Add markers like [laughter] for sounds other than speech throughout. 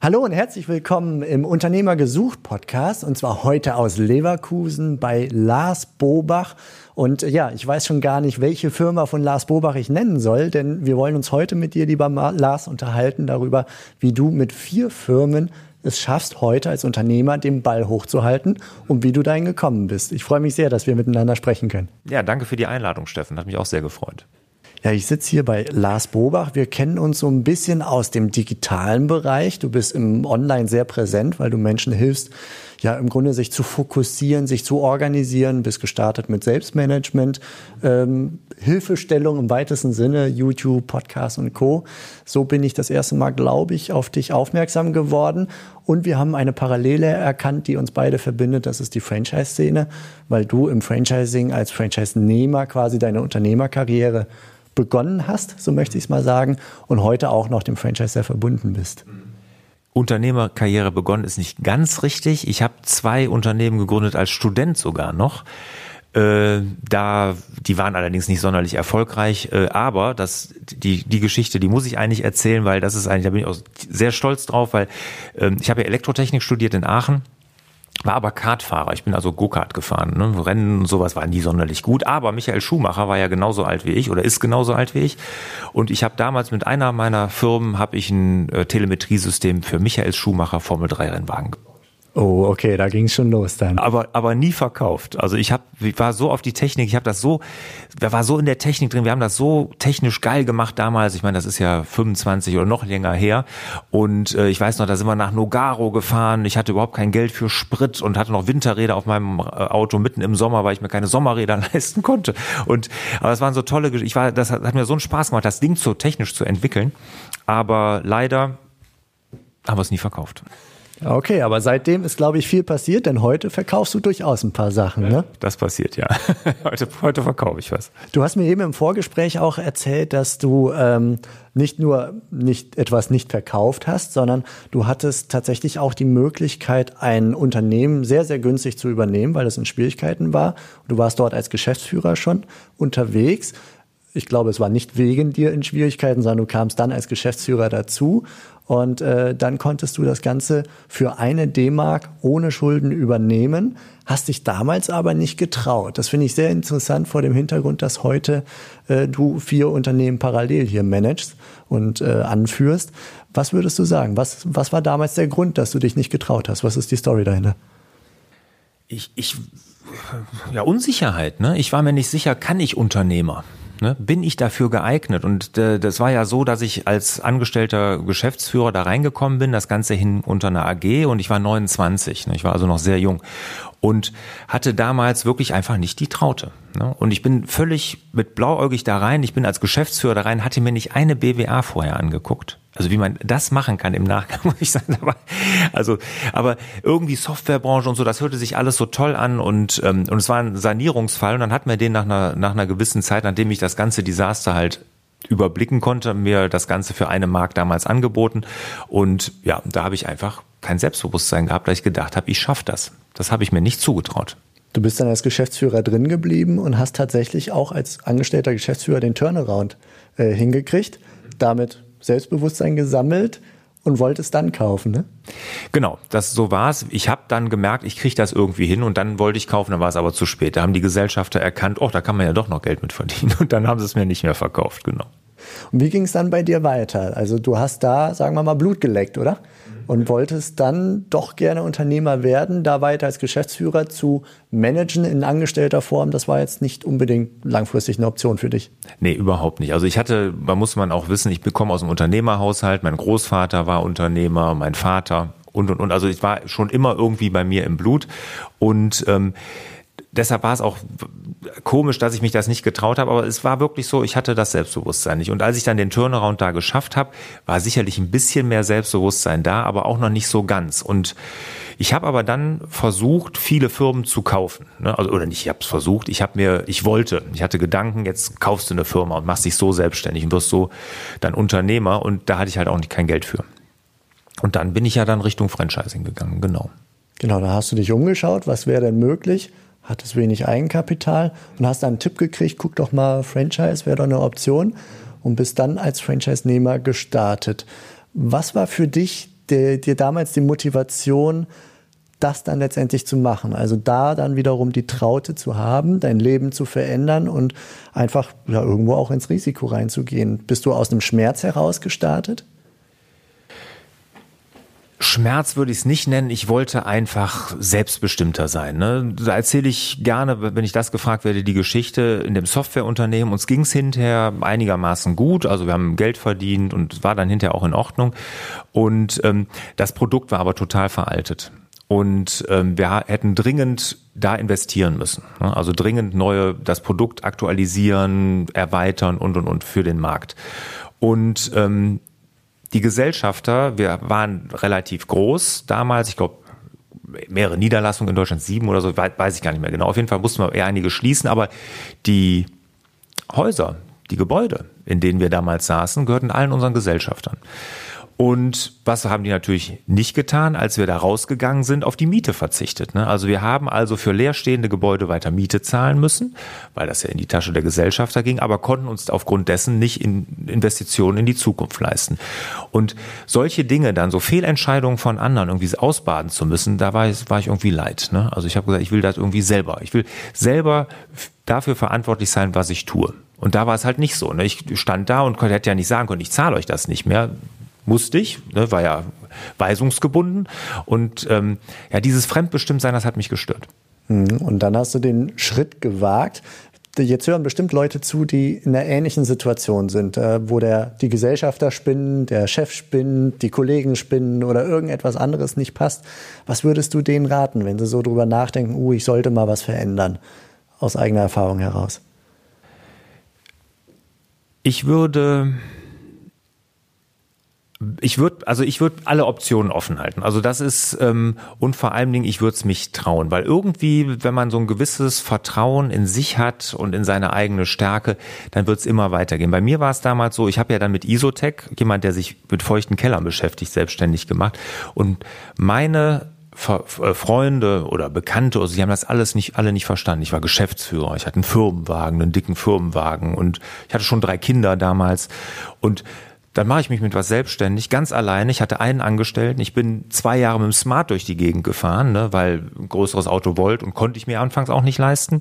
Hallo und herzlich willkommen im Unternehmer gesucht Podcast und zwar heute aus Leverkusen bei Lars Bobach. Und ja, ich weiß schon gar nicht, welche Firma von Lars Bobach ich nennen soll, denn wir wollen uns heute mit dir, lieber Lars, unterhalten darüber, wie du mit vier Firmen es schaffst, heute als Unternehmer den Ball hochzuhalten und wie du dahin gekommen bist. Ich freue mich sehr, dass wir miteinander sprechen können. Ja, danke für die Einladung, Steffen. Hat mich auch sehr gefreut. Ja, ich sitze hier bei Lars Bobach. Wir kennen uns so ein bisschen aus dem digitalen Bereich. Du bist im Online sehr präsent, weil du Menschen hilfst, ja im Grunde sich zu fokussieren, sich zu organisieren, bist gestartet mit Selbstmanagement, ähm, Hilfestellung im weitesten Sinne, YouTube, Podcast und Co. So bin ich das erste Mal, glaube ich, auf dich aufmerksam geworden. Und wir haben eine Parallele erkannt, die uns beide verbindet. Das ist die Franchise-Szene, weil du im Franchising als Franchise-Nehmer quasi deine Unternehmerkarriere begonnen hast, so möchte ich es mal sagen, und heute auch noch dem Franchise sehr verbunden bist. Unternehmerkarriere begonnen ist nicht ganz richtig. Ich habe zwei Unternehmen gegründet als Student sogar noch. Äh, da, die waren allerdings nicht sonderlich erfolgreich, äh, aber das, die, die Geschichte, die muss ich eigentlich erzählen, weil das ist eigentlich, da bin ich auch sehr stolz drauf, weil äh, ich habe ja Elektrotechnik studiert in Aachen war aber Kartfahrer. Ich bin also Go-Kart gefahren. Ne? Rennen und sowas war nie sonderlich gut. Aber Michael Schumacher war ja genauso alt wie ich oder ist genauso alt wie ich. Und ich habe damals mit einer meiner Firmen habe ich ein äh, Telemetriesystem für Michael Schumacher Formel 3 Rennwagen. Oh, okay, da ging es schon los dann. Aber aber nie verkauft. Also ich habe ich war so auf die Technik, ich habe das so wer war so in der Technik drin, wir haben das so technisch geil gemacht damals. Ich meine, das ist ja 25 oder noch länger her und äh, ich weiß noch, da sind wir nach Nogaro gefahren. Ich hatte überhaupt kein Geld für Sprit und hatte noch Winterräder auf meinem äh, Auto mitten im Sommer, weil ich mir keine Sommerräder [laughs] leisten konnte. Und aber es waren so tolle ich war das hat, hat mir so einen Spaß gemacht, das Ding so technisch zu entwickeln, aber leider haben wir es nie verkauft. Okay, aber seitdem ist, glaube ich, viel passiert, denn heute verkaufst du durchaus ein paar Sachen, ne? Das passiert, ja. [laughs] heute, heute verkaufe ich was. Du hast mir eben im Vorgespräch auch erzählt, dass du ähm, nicht nur nicht etwas nicht verkauft hast, sondern du hattest tatsächlich auch die Möglichkeit, ein Unternehmen sehr, sehr günstig zu übernehmen, weil es in Schwierigkeiten war. Du warst dort als Geschäftsführer schon unterwegs. Ich glaube, es war nicht wegen dir in Schwierigkeiten, sondern du kamst dann als Geschäftsführer dazu und äh, dann konntest du das Ganze für eine D-Mark ohne Schulden übernehmen, hast dich damals aber nicht getraut. Das finde ich sehr interessant vor dem Hintergrund, dass heute äh, du vier Unternehmen parallel hier managst und äh, anführst. Was würdest du sagen? Was, was war damals der Grund, dass du dich nicht getraut hast? Was ist die Story dahinter? Ich, ich, ja, Unsicherheit, ne? Ich war mir nicht sicher, kann ich Unternehmer? Ne? Bin ich dafür geeignet? Und äh, das war ja so, dass ich als angestellter Geschäftsführer da reingekommen bin, das Ganze hin unter einer AG und ich war 29. Ne? Ich war also noch sehr jung und hatte damals wirklich einfach nicht die Traute. Ne? Und ich bin völlig mit blauäugig da rein. Ich bin als Geschäftsführer da rein, hatte mir nicht eine BWA vorher angeguckt. Also wie man das machen kann im Nachgang, [laughs] muss ich sagen. Aber, also, aber irgendwie Softwarebranche und so, das hörte sich alles so toll an und, ähm, und es war ein Sanierungsfall und dann hat mir den nach einer, nach einer gewissen Zeit, nachdem ich das ganze Desaster halt überblicken konnte, mir das Ganze für eine Mark damals angeboten und ja, da habe ich einfach kein Selbstbewusstsein gehabt, da ich gedacht habe, ich schaffe das. Das habe ich mir nicht zugetraut. Du bist dann als Geschäftsführer drin geblieben und hast tatsächlich auch als angestellter Geschäftsführer den Turnaround äh, hingekriegt. Damit Selbstbewusstsein gesammelt und wolltest dann kaufen, ne? Genau, das so war's. Ich habe dann gemerkt, ich kriege das irgendwie hin und dann wollte ich kaufen, dann war es aber zu spät. Da haben die Gesellschafter erkannt, oh, da kann man ja doch noch Geld mit verdienen und dann haben sie es mir nicht mehr verkauft, genau. Und wie ging es dann bei dir weiter? Also du hast da, sagen wir mal, Blut geleckt, oder? und wolltest dann doch gerne Unternehmer werden, da weiter als Geschäftsführer zu managen in angestellter Form. Das war jetzt nicht unbedingt langfristig eine Option für dich. Nee, überhaupt nicht. Also ich hatte, man muss man auch wissen, ich bekomme aus dem Unternehmerhaushalt. Mein Großvater war Unternehmer, mein Vater und und und. Also ich war schon immer irgendwie bei mir im Blut und ähm, deshalb war es auch komisch, dass ich mich das nicht getraut habe, aber es war wirklich so, ich hatte das Selbstbewusstsein nicht. Und als ich dann den Turnaround da geschafft habe, war sicherlich ein bisschen mehr Selbstbewusstsein da, aber auch noch nicht so ganz. Und Ich habe aber dann versucht, viele Firmen zu kaufen. Ne? Also, oder nicht, ich habe es versucht, ich habe mir, ich wollte, ich hatte Gedanken, jetzt kaufst du eine Firma und machst dich so selbstständig und wirst so dann Unternehmer und da hatte ich halt auch nicht kein Geld für. Und dann bin ich ja dann Richtung Franchising gegangen, genau. Genau, da hast du dich umgeschaut, was wäre denn möglich? Hattest wenig Eigenkapital und hast dann einen Tipp gekriegt, guck doch mal, Franchise wäre doch eine Option und bist dann als Franchise-Nehmer gestartet. Was war für dich dir, damals die Motivation, das dann letztendlich zu machen? Also da dann wiederum die Traute zu haben, dein Leben zu verändern und einfach ja, irgendwo auch ins Risiko reinzugehen. Bist du aus dem Schmerz heraus gestartet? Schmerz würde ich es nicht nennen. Ich wollte einfach selbstbestimmter sein. Ne? Da erzähle ich gerne, wenn ich das gefragt werde, die Geschichte in dem Softwareunternehmen. Uns ging es hinterher einigermaßen gut. Also wir haben Geld verdient und war dann hinterher auch in Ordnung. Und ähm, das Produkt war aber total veraltet. Und ähm, wir hätten dringend da investieren müssen. Ne? Also dringend neue, das Produkt aktualisieren, erweitern und und und für den Markt. Und ähm, die Gesellschafter, wir waren relativ groß damals, ich glaube mehrere Niederlassungen in Deutschland, sieben oder so, weiß ich gar nicht mehr genau. Auf jeden Fall mussten wir eher einige schließen, aber die Häuser, die Gebäude, in denen wir damals saßen, gehörten allen unseren Gesellschaftern. Und was haben die natürlich nicht getan, als wir da rausgegangen sind, auf die Miete verzichtet. Ne? Also wir haben also für leerstehende Gebäude weiter Miete zahlen müssen, weil das ja in die Tasche der Gesellschafter ging, aber konnten uns aufgrund dessen nicht in Investitionen in die Zukunft leisten. Und solche Dinge dann, so Fehlentscheidungen von anderen irgendwie ausbaden zu müssen, da war ich, war ich irgendwie leid. Ne? Also ich habe gesagt, ich will das irgendwie selber. Ich will selber dafür verantwortlich sein, was ich tue. Und da war es halt nicht so. Ne? Ich stand da und hätte ja nicht sagen können, ich zahle euch das nicht mehr musste ich, ne, war ja weisungsgebunden. Und ähm, ja, dieses Fremdbestimmtsein, das hat mich gestört. Mhm. Und dann hast du den Schritt gewagt. Jetzt hören bestimmt Leute zu, die in einer ähnlichen Situation sind, äh, wo der, die Gesellschafter spinnen, der Chef spinnt, die Kollegen spinnen oder irgendetwas anderes nicht passt. Was würdest du denen raten, wenn sie so drüber nachdenken, uh, ich sollte mal was verändern, aus eigener Erfahrung heraus? Ich würde ich würde, also ich würde alle Optionen offen halten. Also das ist ähm, und vor allen Dingen, ich würde es mich trauen, weil irgendwie, wenn man so ein gewisses Vertrauen in sich hat und in seine eigene Stärke, dann wird es immer weitergehen. Bei mir war es damals so, ich habe ja dann mit Isotech, jemand, der sich mit feuchten Kellern beschäftigt, selbstständig gemacht und meine äh, Freunde oder Bekannte, also sie haben das alles nicht, alle nicht verstanden. Ich war Geschäftsführer, ich hatte einen Firmenwagen, einen dicken Firmenwagen und ich hatte schon drei Kinder damals und dann mache ich mich mit was selbstständig, ganz alleine. Ich hatte einen Angestellten. Ich bin zwei Jahre mit dem Smart durch die Gegend gefahren, ne, weil ein größeres Auto wollte und konnte ich mir anfangs auch nicht leisten.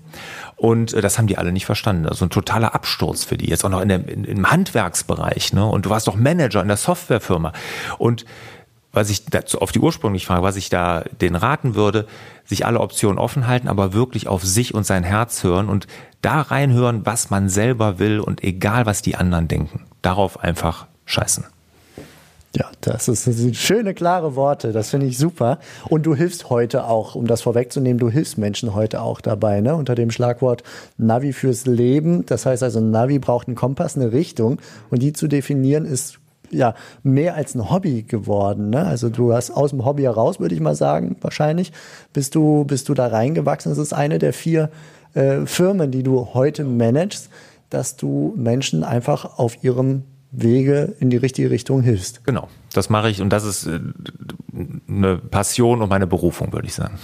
Und äh, das haben die alle nicht verstanden. Also ein totaler Absturz für die. Jetzt auch noch in der, in, im Handwerksbereich. Ne? Und du warst doch Manager in der Softwarefirma. Und was ich dazu auf die ursprüngliche Frage, was ich da den raten würde, sich alle Optionen offen halten, aber wirklich auf sich und sein Herz hören und da reinhören, was man selber will und egal was die anderen denken. Darauf einfach scheißen. Ja, das ist schöne, klare Worte. Das finde ich super. Und du hilfst heute auch, um das vorwegzunehmen, du hilfst Menschen heute auch dabei, ne? unter dem Schlagwort Navi fürs Leben. Das heißt also, Navi braucht einen Kompass, eine Richtung. Und die zu definieren ist ja mehr als ein Hobby geworden. Ne? Also du hast aus dem Hobby heraus, würde ich mal sagen, wahrscheinlich, bist du, bist du da reingewachsen. Das ist eine der vier äh, Firmen, die du heute managst, dass du Menschen einfach auf ihrem Wege in die richtige Richtung hilfst. Genau, das mache ich und das ist äh, eine Passion und meine Berufung, würde ich sagen.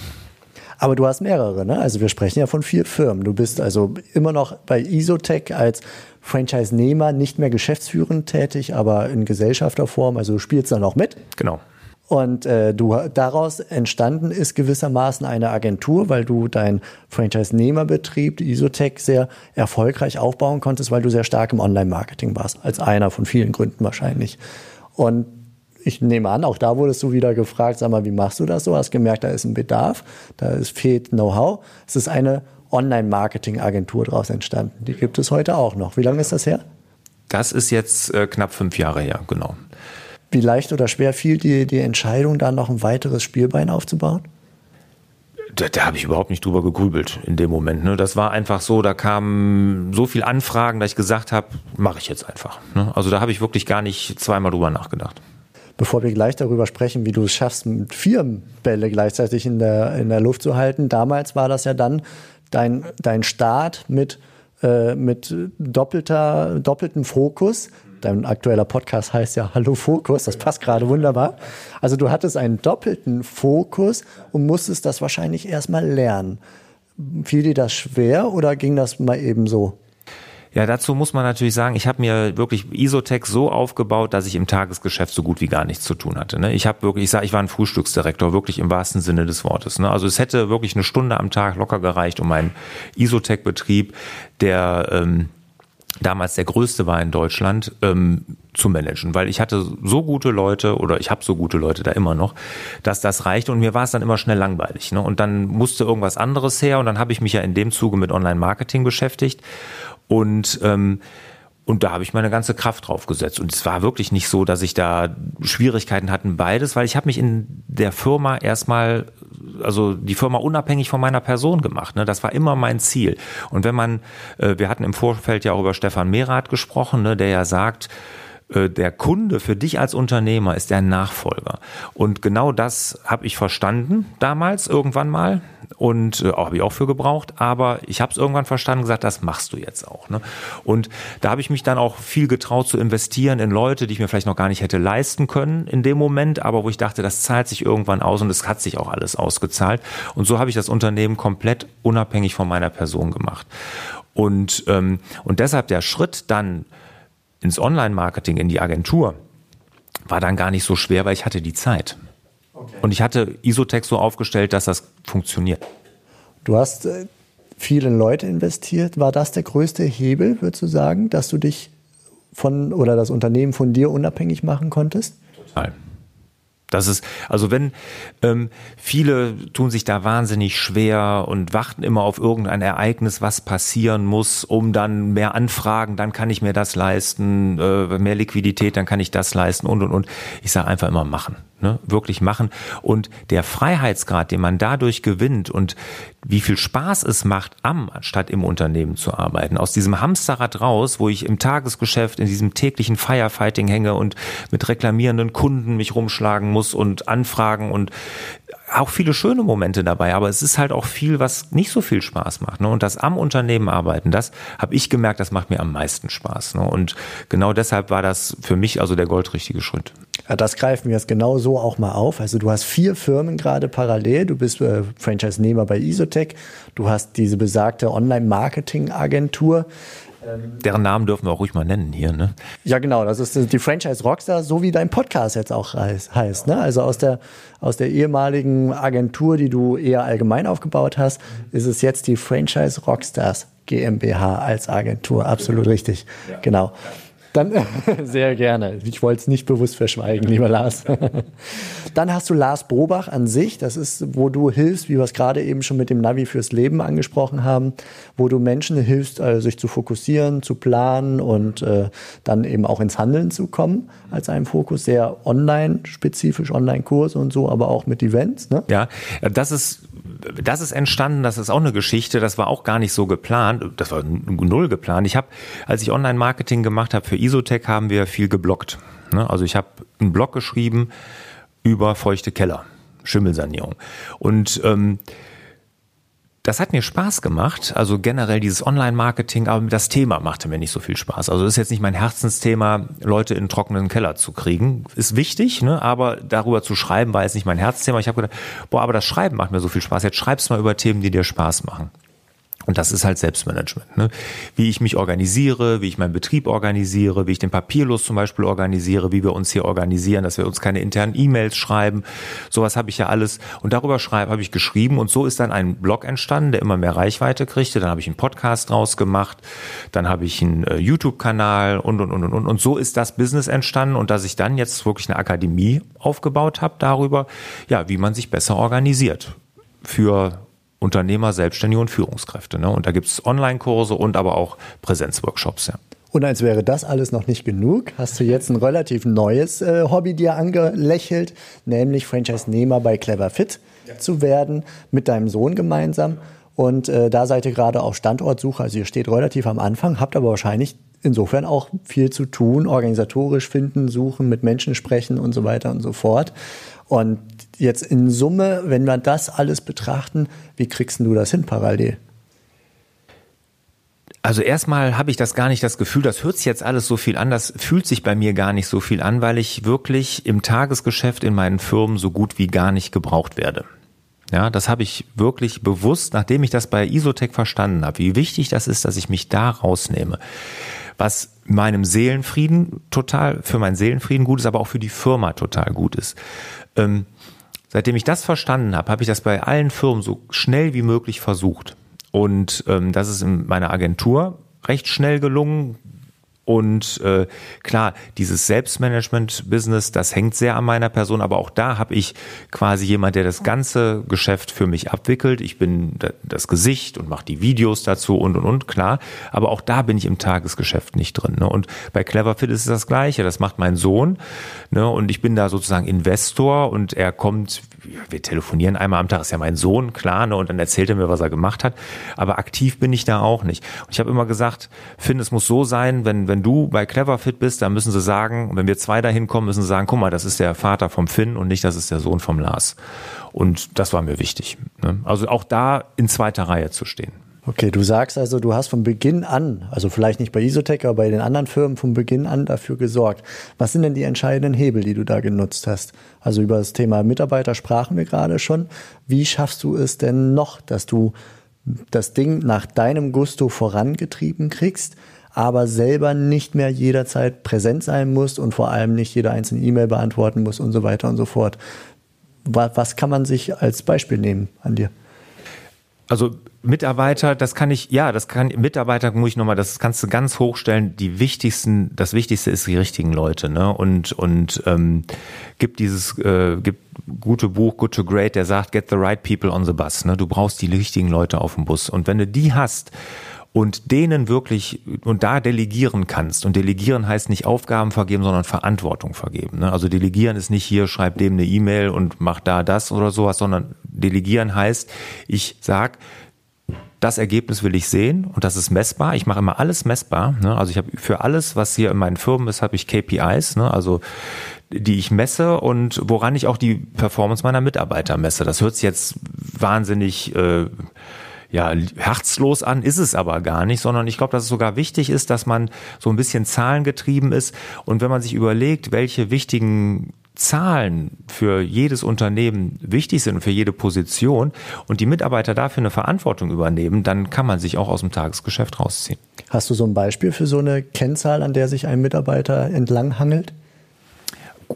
Aber du hast mehrere, ne? Also wir sprechen ja von vier Firmen. Du bist also immer noch bei Isotech als Franchise-Nehmer, nicht mehr geschäftsführend tätig, aber in Gesellschafterform. Also du spielst da noch mit. Genau. Und äh, du daraus entstanden ist gewissermaßen eine Agentur, weil du dein Franchise-Nehmerbetrieb, Isotech, sehr erfolgreich aufbauen konntest, weil du sehr stark im Online-Marketing warst, als einer von vielen Gründen wahrscheinlich. Und ich nehme an, auch da wurdest du wieder gefragt, sag mal, wie machst du das so? Hast gemerkt, da ist ein Bedarf, da ist, fehlt Know-how. Es ist eine Online-Marketing-Agentur daraus entstanden. Die gibt es heute auch noch. Wie lange ist das her? Das ist jetzt äh, knapp fünf Jahre her, genau. Wie leicht oder schwer fiel dir die Entscheidung, da noch ein weiteres Spielbein aufzubauen? Da, da habe ich überhaupt nicht drüber gegrübelt in dem Moment. Ne? Das war einfach so, da kamen so viele Anfragen, dass ich gesagt habe, mache ich jetzt einfach. Ne? Also da habe ich wirklich gar nicht zweimal drüber nachgedacht. bevor wir gleich darüber sprechen, wie du es schaffst, vier Bälle gleichzeitig in der, in der Luft zu halten. Damals war das ja dann dein, dein Start mit, äh, mit doppelter, doppeltem Fokus. Dein aktueller Podcast heißt ja Hallo Fokus, das passt gerade wunderbar. Also du hattest einen doppelten Fokus und musstest das wahrscheinlich erstmal lernen. Fiel dir das schwer oder ging das mal eben so? Ja, dazu muss man natürlich sagen, ich habe mir wirklich Isotech so aufgebaut, dass ich im Tagesgeschäft so gut wie gar nichts zu tun hatte. Ne? Ich habe wirklich, ich sage, ich war ein Frühstücksdirektor, wirklich im wahrsten Sinne des Wortes. Ne? Also es hätte wirklich eine Stunde am Tag locker gereicht, um meinen Isotech-Betrieb, der ähm, damals der größte war in Deutschland, ähm, zu managen, weil ich hatte so gute Leute oder ich habe so gute Leute da immer noch, dass das reichte und mir war es dann immer schnell langweilig. Ne? Und dann musste irgendwas anderes her und dann habe ich mich ja in dem Zuge mit Online-Marketing beschäftigt und ähm, und da habe ich meine ganze Kraft drauf gesetzt. Und es war wirklich nicht so, dass ich da Schwierigkeiten hatten, beides, weil ich habe mich in der Firma erstmal, also die Firma unabhängig von meiner Person gemacht. Ne? Das war immer mein Ziel. Und wenn man, äh, wir hatten im Vorfeld ja auch über Stefan Merath gesprochen, ne, der ja sagt, äh, der Kunde für dich als Unternehmer ist der Nachfolger. Und genau das habe ich verstanden damals irgendwann mal und äh, habe ich auch für gebraucht, aber ich habe es irgendwann verstanden gesagt, das machst du jetzt auch. Ne? Und da habe ich mich dann auch viel getraut zu investieren in Leute, die ich mir vielleicht noch gar nicht hätte leisten können in dem Moment, aber wo ich dachte, das zahlt sich irgendwann aus und es hat sich auch alles ausgezahlt. Und so habe ich das Unternehmen komplett unabhängig von meiner Person gemacht. Und, ähm, und deshalb der Schritt dann ins Online-Marketing, in die Agentur, war dann gar nicht so schwer, weil ich hatte die Zeit. Okay. Und ich hatte Isotech so aufgestellt, dass das funktioniert. Du hast äh, viele Leute investiert. War das der größte Hebel, würdest du sagen, dass du dich von oder das Unternehmen von dir unabhängig machen konntest? Total. Das ist, also wenn ähm, viele tun sich da wahnsinnig schwer und warten immer auf irgendein Ereignis, was passieren muss, um dann mehr Anfragen, dann kann ich mir das leisten, äh, mehr Liquidität, dann kann ich das leisten und und und. Ich sage einfach immer machen ne, wirklich machen. Und der Freiheitsgrad, den man dadurch gewinnt und wie viel Spaß es macht, am statt im Unternehmen zu arbeiten, aus diesem Hamsterrad raus, wo ich im Tagesgeschäft in diesem täglichen Firefighting hänge und mit reklamierenden Kunden mich rumschlagen muss und anfragen und auch viele schöne Momente dabei, aber es ist halt auch viel, was nicht so viel Spaß macht. Ne? Und das am Unternehmen arbeiten, das habe ich gemerkt, das macht mir am meisten Spaß. Ne? Und genau deshalb war das für mich also der goldrichtige Schritt. Ja, das greifen wir jetzt genau so auch mal auf. Also du hast vier Firmen gerade parallel. Du bist äh, Franchise-Nehmer bei Isotech. Du hast diese besagte Online-Marketing-Agentur. Ähm, Deren Namen dürfen wir auch ruhig mal nennen hier, ne? Ja, genau. Das ist die Franchise Rockstar, so wie dein Podcast jetzt auch heißt. Ne? Also aus der, aus der ehemaligen Agentur, die du eher allgemein aufgebaut hast, ist es jetzt die Franchise Rockstars GmbH als Agentur. Absolut richtig. Ja. Genau. Dann [laughs] sehr gerne. Ich wollte es nicht bewusst verschweigen, lieber Lars. [laughs] Dann hast du Lars Bobach an sich. Das ist, wo du hilfst, wie wir es gerade eben schon mit dem Navi fürs Leben angesprochen haben, wo du Menschen hilfst, also sich zu fokussieren, zu planen und äh, dann eben auch ins Handeln zu kommen als ein Fokus. Sehr online-spezifisch, Online-Kurse und so, aber auch mit Events. Ne? Ja, das ist das ist entstanden, das ist auch eine Geschichte, das war auch gar nicht so geplant, das war null geplant. Ich habe, als ich Online-Marketing gemacht habe für Isotech, haben wir viel geblockt. Ne? Also ich habe einen Blog geschrieben über feuchte Keller, Schimmelsanierung. Und ähm, das hat mir Spaß gemacht, also generell dieses Online-Marketing, aber das Thema machte mir nicht so viel Spaß. Also ist jetzt nicht mein Herzensthema, Leute in einen trockenen Keller zu kriegen. Ist wichtig, ne? aber darüber zu schreiben war jetzt nicht mein Herzthema. Ich habe gedacht, boah, aber das Schreiben macht mir so viel Spaß. Jetzt schreibst mal über Themen, die dir Spaß machen. Und das ist halt Selbstmanagement. Ne? Wie ich mich organisiere, wie ich meinen Betrieb organisiere, wie ich den Papierlos zum Beispiel organisiere, wie wir uns hier organisieren, dass wir uns keine internen E-Mails schreiben. Sowas habe ich ja alles. Und darüber schreibe, habe ich geschrieben. Und so ist dann ein Blog entstanden, der immer mehr Reichweite kriegte. Dann habe ich einen Podcast draus gemacht. Dann habe ich einen äh, YouTube-Kanal und, und, und, und. Und so ist das Business entstanden. Und dass ich dann jetzt wirklich eine Akademie aufgebaut habe darüber, ja, wie man sich besser organisiert für Unternehmer, Selbstständige und Führungskräfte. Ne? Und da gibt es Online-Kurse und aber auch Präsenzworkshops. Ja. Und als wäre das alles noch nicht genug, hast du jetzt ein relativ neues äh, Hobby dir angelächelt, nämlich Franchise-Nehmer bei Clever Fit ja. zu werden, mit deinem Sohn gemeinsam. Und äh, da seid ihr gerade auf Standortsuche, also ihr steht relativ am Anfang, habt aber wahrscheinlich insofern auch viel zu tun, organisatorisch finden, suchen, mit Menschen sprechen und so weiter und so fort. Und jetzt in Summe, wenn wir das alles betrachten, wie kriegst du das hin parallel? Also erstmal habe ich das gar nicht das Gefühl, das hört sich jetzt alles so viel an, das fühlt sich bei mir gar nicht so viel an, weil ich wirklich im Tagesgeschäft in meinen Firmen so gut wie gar nicht gebraucht werde. Ja, das habe ich wirklich bewusst, nachdem ich das bei Isotech verstanden habe, wie wichtig das ist, dass ich mich da rausnehme. Was meinem Seelenfrieden total, für meinen Seelenfrieden gut ist, aber auch für die Firma total gut ist. Ähm, seitdem ich das verstanden habe, habe ich das bei allen Firmen so schnell wie möglich versucht. Und ähm, das ist in meiner Agentur recht schnell gelungen. Und äh, klar, dieses Selbstmanagement-Business, das hängt sehr an meiner Person, aber auch da habe ich quasi jemand, der das ganze Geschäft für mich abwickelt. Ich bin das Gesicht und mache die Videos dazu und und und, klar. Aber auch da bin ich im Tagesgeschäft nicht drin. Ne? Und bei Cleverfit ist es das Gleiche. Das macht mein Sohn. Ne? Und ich bin da sozusagen Investor und er kommt, wir telefonieren einmal am Tag, ist ja mein Sohn, klar, ne? und dann erzählt er mir, was er gemacht hat. Aber aktiv bin ich da auch nicht. Und ich habe immer gesagt, Finn, es muss so sein, wenn, wenn wenn du bei Cleverfit bist, dann müssen sie sagen, wenn wir zwei dahin kommen, müssen sie sagen, guck mal, das ist der Vater vom Finn und nicht, das ist der Sohn vom Lars. Und das war mir wichtig. Ne? Also auch da in zweiter Reihe zu stehen. Okay, du sagst also, du hast von Beginn an, also vielleicht nicht bei Isotech, aber bei den anderen Firmen von Beginn an dafür gesorgt. Was sind denn die entscheidenden Hebel, die du da genutzt hast? Also über das Thema Mitarbeiter sprachen wir gerade schon. Wie schaffst du es denn noch, dass du das Ding nach deinem Gusto vorangetrieben kriegst, aber selber nicht mehr jederzeit präsent sein muss und vor allem nicht jede einzelne E-Mail beantworten muss und so weiter und so fort. Was kann man sich als Beispiel nehmen an dir? Also Mitarbeiter, das kann ich, ja, das kann, Mitarbeiter muss ich nochmal, das kannst du ganz hochstellen. Die wichtigsten, das Wichtigste ist die richtigen Leute, ne? Und, und ähm, gibt dieses, äh, gibt gute Buch, Good to Great, der sagt, get the right people on the bus, ne? Du brauchst die richtigen Leute auf dem Bus. Und wenn du die hast, und denen wirklich und da delegieren kannst. Und delegieren heißt nicht Aufgaben vergeben, sondern Verantwortung vergeben. Ne? Also delegieren ist nicht hier, schreib dem eine E-Mail und mach da das oder sowas, sondern delegieren heißt, ich sag, das Ergebnis will ich sehen und das ist messbar. Ich mache immer alles messbar. Ne? Also ich habe für alles, was hier in meinen Firmen ist, habe ich KPIs, ne? also die ich messe und woran ich auch die Performance meiner Mitarbeiter messe. Das hört sich jetzt wahnsinnig äh, ja, herzlos an, ist es aber gar nicht, sondern ich glaube, dass es sogar wichtig ist, dass man so ein bisschen zahlengetrieben ist und wenn man sich überlegt, welche wichtigen Zahlen für jedes Unternehmen wichtig sind und für jede Position und die Mitarbeiter dafür eine Verantwortung übernehmen, dann kann man sich auch aus dem Tagesgeschäft rausziehen. Hast du so ein Beispiel für so eine Kennzahl, an der sich ein Mitarbeiter entlanghangelt?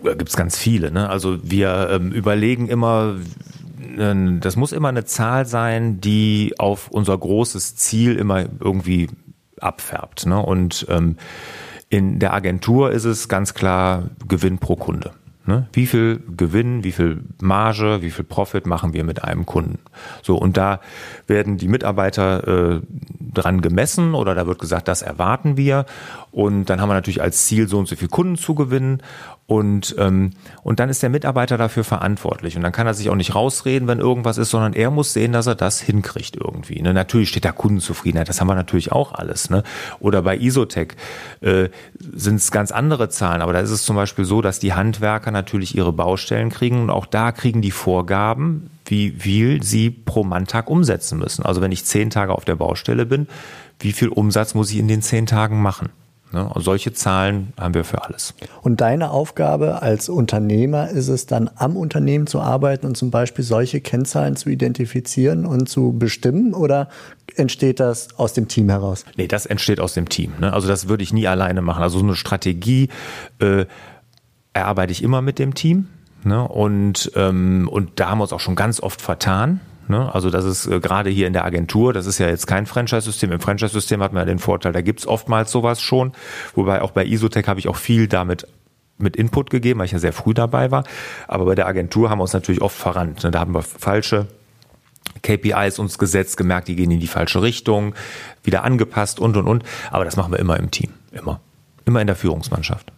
Da gibt es ganz viele. Ne? Also wir ähm, überlegen immer, das muss immer eine Zahl sein, die auf unser großes Ziel immer irgendwie abfärbt. Ne? Und ähm, in der Agentur ist es ganz klar Gewinn pro Kunde. Ne? Wie viel Gewinn, wie viel Marge, wie viel Profit machen wir mit einem Kunden? So, und da werden die Mitarbeiter äh, dran gemessen oder da wird gesagt, das erwarten wir. Und dann haben wir natürlich als Ziel, so und so viel Kunden zu gewinnen. Und, ähm, und dann ist der Mitarbeiter dafür verantwortlich. Und dann kann er sich auch nicht rausreden, wenn irgendwas ist, sondern er muss sehen, dass er das hinkriegt irgendwie. Ne? Natürlich steht da Kundenzufriedenheit, das haben wir natürlich auch alles. Ne? Oder bei Isotech äh, sind es ganz andere Zahlen, aber da ist es zum Beispiel so, dass die Handwerker natürlich ihre Baustellen kriegen und auch da kriegen die Vorgaben, wie viel sie pro Manntag umsetzen müssen. Also wenn ich zehn Tage auf der Baustelle bin, wie viel Umsatz muss ich in den zehn Tagen machen? Ne? Solche Zahlen haben wir für alles. Und deine Aufgabe als Unternehmer ist es dann am Unternehmen zu arbeiten und zum Beispiel solche Kennzahlen zu identifizieren und zu bestimmen oder entsteht das aus dem Team heraus? Nee, das entsteht aus dem Team. Ne? Also das würde ich nie alleine machen. Also so eine Strategie äh, erarbeite ich immer mit dem Team. Ne? Und, ähm, und da haben wir uns auch schon ganz oft vertan. Ne? Also das ist äh, gerade hier in der Agentur, das ist ja jetzt kein Franchise-System. Im Franchise-System hat man ja den Vorteil, da gibt's oftmals sowas schon. Wobei auch bei Isotech habe ich auch viel damit mit Input gegeben, weil ich ja sehr früh dabei war. Aber bei der Agentur haben wir uns natürlich oft verrannt. Ne? Da haben wir falsche KPIs uns gesetzt, gemerkt, die gehen in die falsche Richtung, wieder angepasst und und und. Aber das machen wir immer im Team. Immer. Immer in der Führungsmannschaft.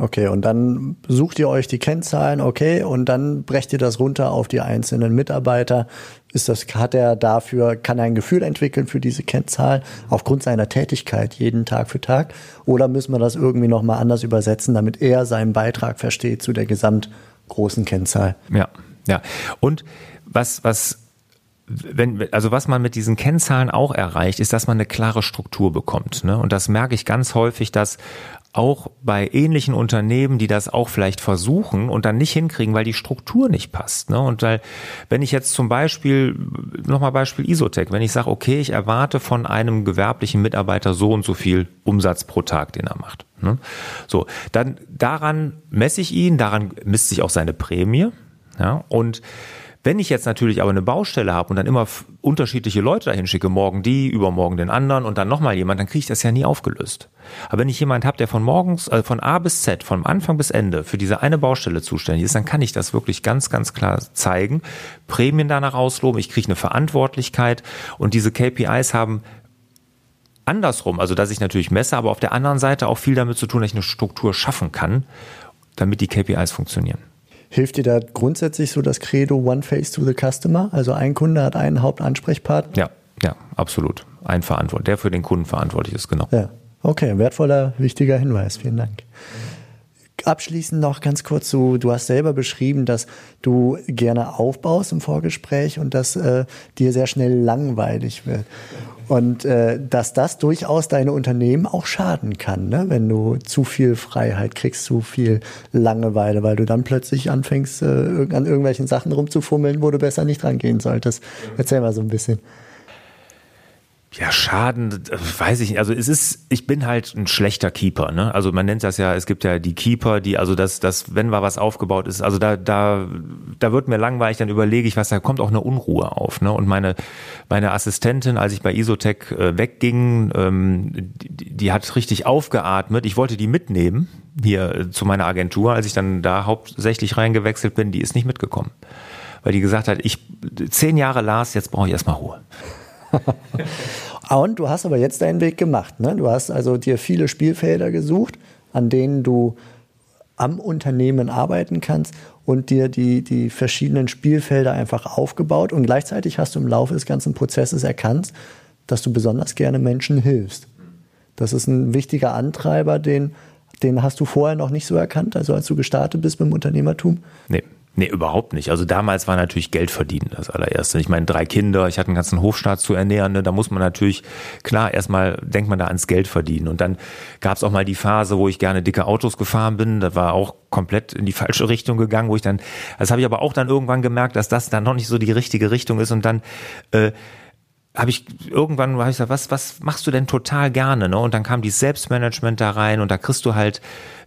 Okay, und dann sucht ihr euch die Kennzahlen, okay, und dann brecht ihr das runter auf die einzelnen Mitarbeiter. Ist das, hat er dafür, kann er ein Gefühl entwickeln für diese Kennzahl aufgrund seiner Tätigkeit jeden Tag für Tag? Oder müssen wir das irgendwie nochmal anders übersetzen, damit er seinen Beitrag versteht zu der gesamt großen Kennzahl? Ja, ja. Und was, was wenn, also was man mit diesen Kennzahlen auch erreicht, ist, dass man eine klare Struktur bekommt. Ne? Und das merke ich ganz häufig, dass auch bei ähnlichen Unternehmen, die das auch vielleicht versuchen und dann nicht hinkriegen, weil die Struktur nicht passt. Ne? Und weil, wenn ich jetzt zum Beispiel, nochmal Beispiel Isotech, wenn ich sage, okay, ich erwarte von einem gewerblichen Mitarbeiter so und so viel Umsatz pro Tag, den er macht. Ne? So, dann daran messe ich ihn, daran misst sich auch seine Prämie. Ja? Und wenn ich jetzt natürlich aber eine Baustelle habe und dann immer unterschiedliche Leute dahin schicke, morgen die, übermorgen den anderen und dann nochmal jemand, dann kriege ich das ja nie aufgelöst. Aber wenn ich jemand habe, der von morgens, äh, von A bis Z, von Anfang bis Ende für diese eine Baustelle zuständig ist, dann kann ich das wirklich ganz, ganz klar zeigen, Prämien danach ausloben, ich kriege eine Verantwortlichkeit und diese KPIs haben andersrum, also dass ich natürlich messe, aber auf der anderen Seite auch viel damit zu tun, dass ich eine Struktur schaffen kann, damit die KPIs funktionieren. Hilft dir da grundsätzlich so das Credo One Face to the Customer? Also ein Kunde hat einen Hauptansprechpartner? Ja, ja, absolut. Ein Verantwortlich, der für den Kunden verantwortlich ist, genau. Ja, okay, wertvoller, wichtiger Hinweis. Vielen Dank. Abschließend noch ganz kurz so, du hast selber beschrieben, dass du gerne aufbaust im Vorgespräch und dass äh, dir sehr schnell langweilig wird. Und äh, dass das durchaus deine Unternehmen auch schaden kann, ne? wenn du zu viel Freiheit kriegst, zu viel Langeweile, weil du dann plötzlich anfängst, äh, an irgendwelchen Sachen rumzufummeln, wo du besser nicht dran gehen solltest. Erzähl mal so ein bisschen. Ja, Schaden, weiß ich nicht. Also es ist, ich bin halt ein schlechter Keeper, ne? Also man nennt das ja, es gibt ja die Keeper, die, also das, das, wenn mal was aufgebaut ist, also da, da, da wird mir langweilig, dann überlege ich was, da kommt auch eine Unruhe auf, ne? Und meine, meine Assistentin, als ich bei Isotech äh, wegging, ähm, die, die hat richtig aufgeatmet. Ich wollte die mitnehmen hier äh, zu meiner Agentur, als ich dann da hauptsächlich reingewechselt bin, die ist nicht mitgekommen. Weil die gesagt hat, ich zehn Jahre las, jetzt brauche ich erstmal Ruhe. [laughs] Und du hast aber jetzt deinen Weg gemacht. Ne? Du hast also dir viele Spielfelder gesucht, an denen du am Unternehmen arbeiten kannst und dir die, die verschiedenen Spielfelder einfach aufgebaut. Und gleichzeitig hast du im Laufe des ganzen Prozesses erkannt, dass du besonders gerne Menschen hilfst. Das ist ein wichtiger Antreiber, den, den hast du vorher noch nicht so erkannt, also als du gestartet bist mit dem Unternehmertum? Nee, Nee, überhaupt nicht. Also damals war natürlich Geld verdienen das allererste. Ich meine, drei Kinder, ich hatte einen ganzen Hofstaat zu ernähren, ne? da muss man natürlich, klar, erstmal denkt man da ans Geld verdienen. Und dann gab es auch mal die Phase, wo ich gerne dicke Autos gefahren bin. Da war auch komplett in die falsche Richtung gegangen, wo ich dann, das habe ich aber auch dann irgendwann gemerkt, dass das dann noch nicht so die richtige Richtung ist. Und dann äh, habe ich irgendwann hab ich gesagt, was, was machst du denn total gerne? Ne? Und dann kam die Selbstmanagement da rein und da kriegst du halt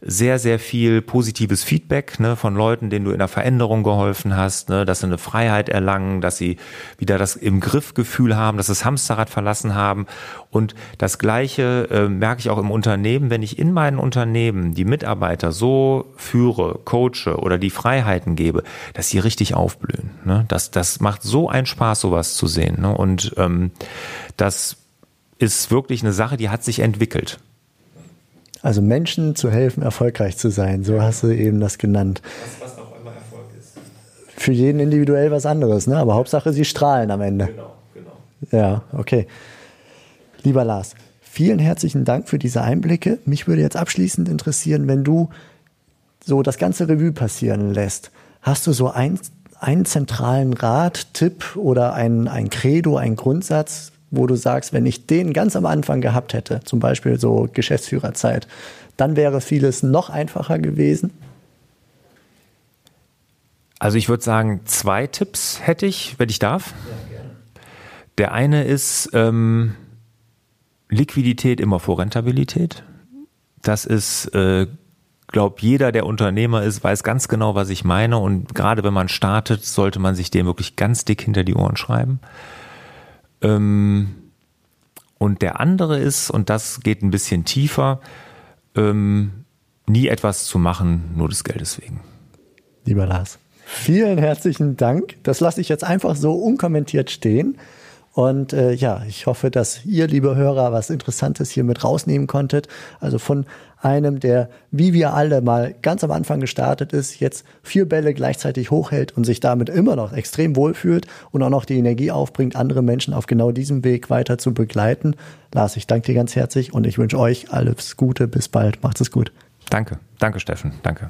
sehr, sehr viel positives Feedback ne, von Leuten, denen du in der Veränderung geholfen hast, ne, dass sie eine Freiheit erlangen, dass sie wieder das im Griffgefühl haben, dass sie das Hamsterrad verlassen haben. Und das Gleiche äh, merke ich auch im Unternehmen, wenn ich in meinen Unternehmen die Mitarbeiter so führe, coache oder die Freiheiten gebe, dass sie richtig aufblühen. Ne? Das, das macht so einen Spaß, sowas zu sehen. Ne? Und ähm, das ist wirklich eine Sache, die hat sich entwickelt. Also Menschen zu helfen, erfolgreich zu sein, so hast du eben das genannt. Was, was auch immer Erfolg ist. Für jeden individuell was anderes, ne? aber Hauptsache, sie strahlen am Ende. Genau, genau. Ja, okay. Lieber Lars, vielen herzlichen Dank für diese Einblicke. Mich würde jetzt abschließend interessieren, wenn du so das ganze Revue passieren lässt, hast du so ein, einen zentralen Rat, Tipp oder ein, ein Credo, ein Grundsatz, wo du sagst, wenn ich den ganz am Anfang gehabt hätte, zum Beispiel so Geschäftsführerzeit, dann wäre vieles noch einfacher gewesen? Also ich würde sagen, zwei Tipps hätte ich, wenn ich darf. Der eine ist ähm, Liquidität immer vor Rentabilität. Das ist, äh, glaube jeder, der Unternehmer ist, weiß ganz genau, was ich meine. Und gerade wenn man startet, sollte man sich dem wirklich ganz dick hinter die Ohren schreiben. Ähm, und der andere ist, und das geht ein bisschen tiefer, ähm, nie etwas zu machen, nur des Geldes wegen. Lieber Lars, vielen herzlichen Dank. Das lasse ich jetzt einfach so unkommentiert stehen. Und äh, ja, ich hoffe, dass ihr, liebe Hörer, was Interessantes hier mit rausnehmen konntet. Also von einem, der, wie wir alle mal ganz am Anfang gestartet ist, jetzt vier Bälle gleichzeitig hochhält und sich damit immer noch extrem wohlfühlt und auch noch die Energie aufbringt, andere Menschen auf genau diesem Weg weiter zu begleiten. Lars, ich danke dir ganz herzlich und ich wünsche euch alles Gute. Bis bald. Macht es gut. Danke. Danke, Steffen. Danke.